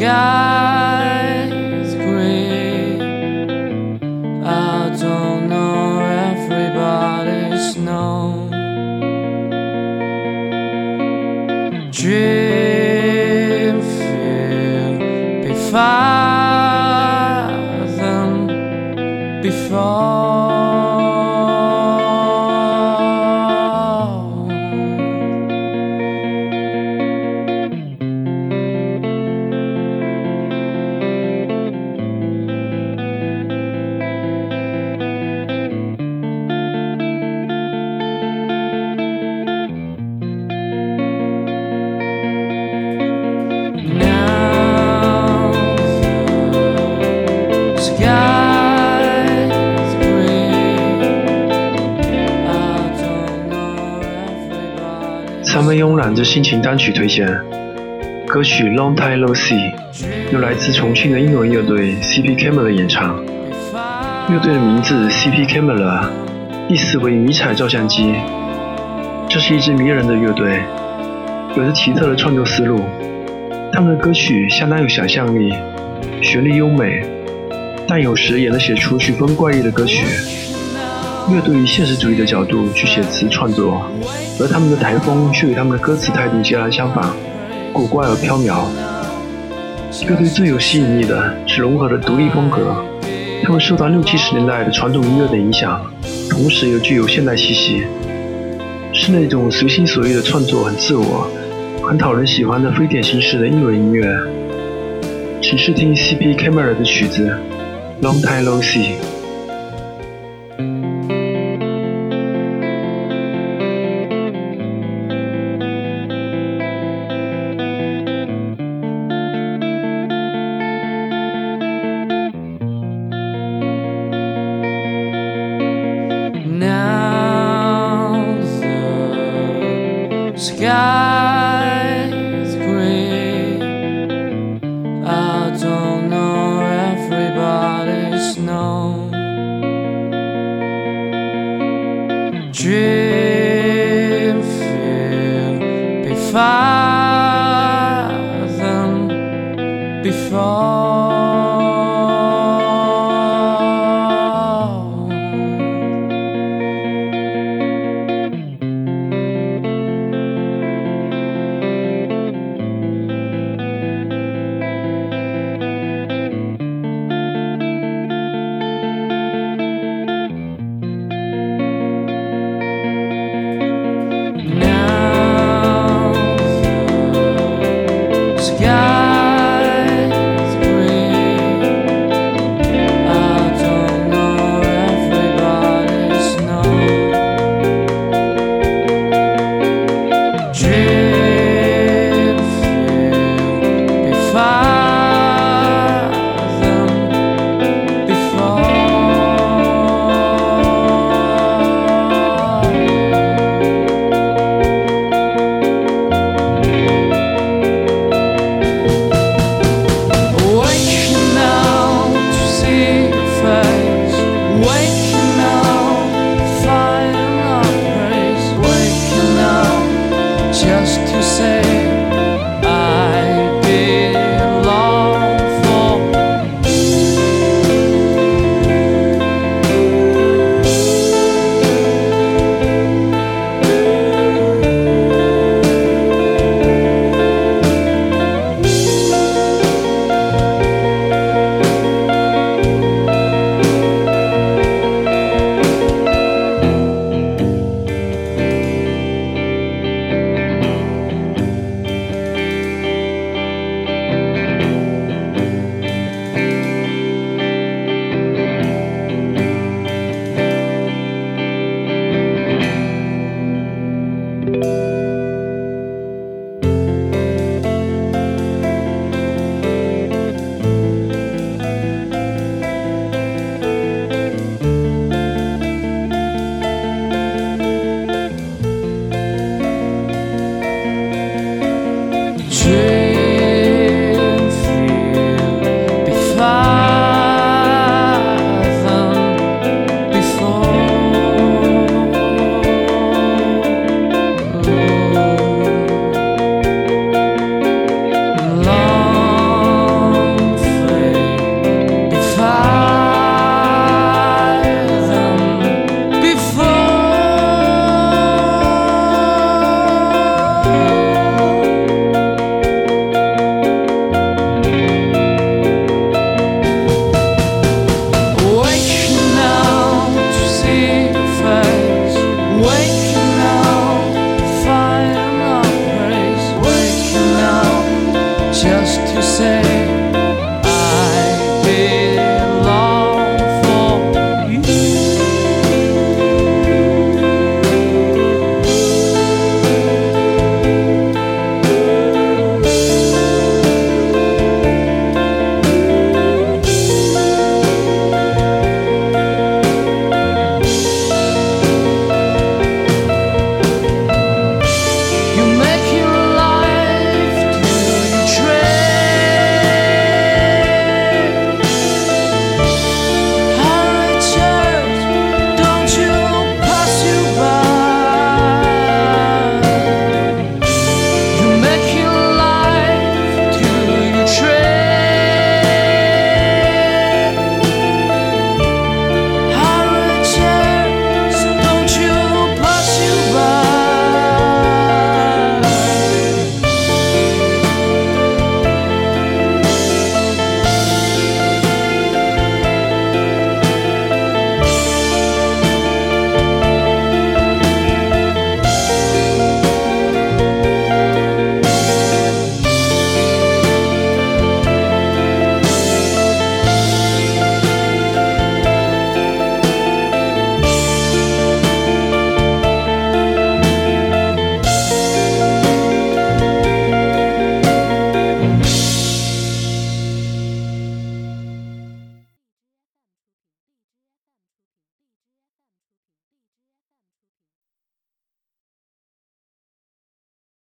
sky's gray. I don't know everybody's know. Dream 三位慵懒之心情单曲推荐，歌曲《Long Time No See》由来自重庆的英文乐队 CP Camera 演唱。乐队的名字 CP Camera，意思为迷彩照相机。这是一支迷人的乐队，有着奇特的创作思路。他们的歌曲相当有想象力，旋律优美，但有时也能写出曲风怪异的歌曲。乐队以现实主义的角度去写词创作，而他们的台风却与他们的歌词态度截然相反，古怪而飘渺。乐队最有吸引力的是融合的独立风格，他们受到六七十年代的传统音乐的影响，同时又具有现代气息，是那种随心所欲的创作，很自我，很讨人喜欢的非典型式的英文音乐。请试听 CP Camera 的曲子《Long Time No See》。地方。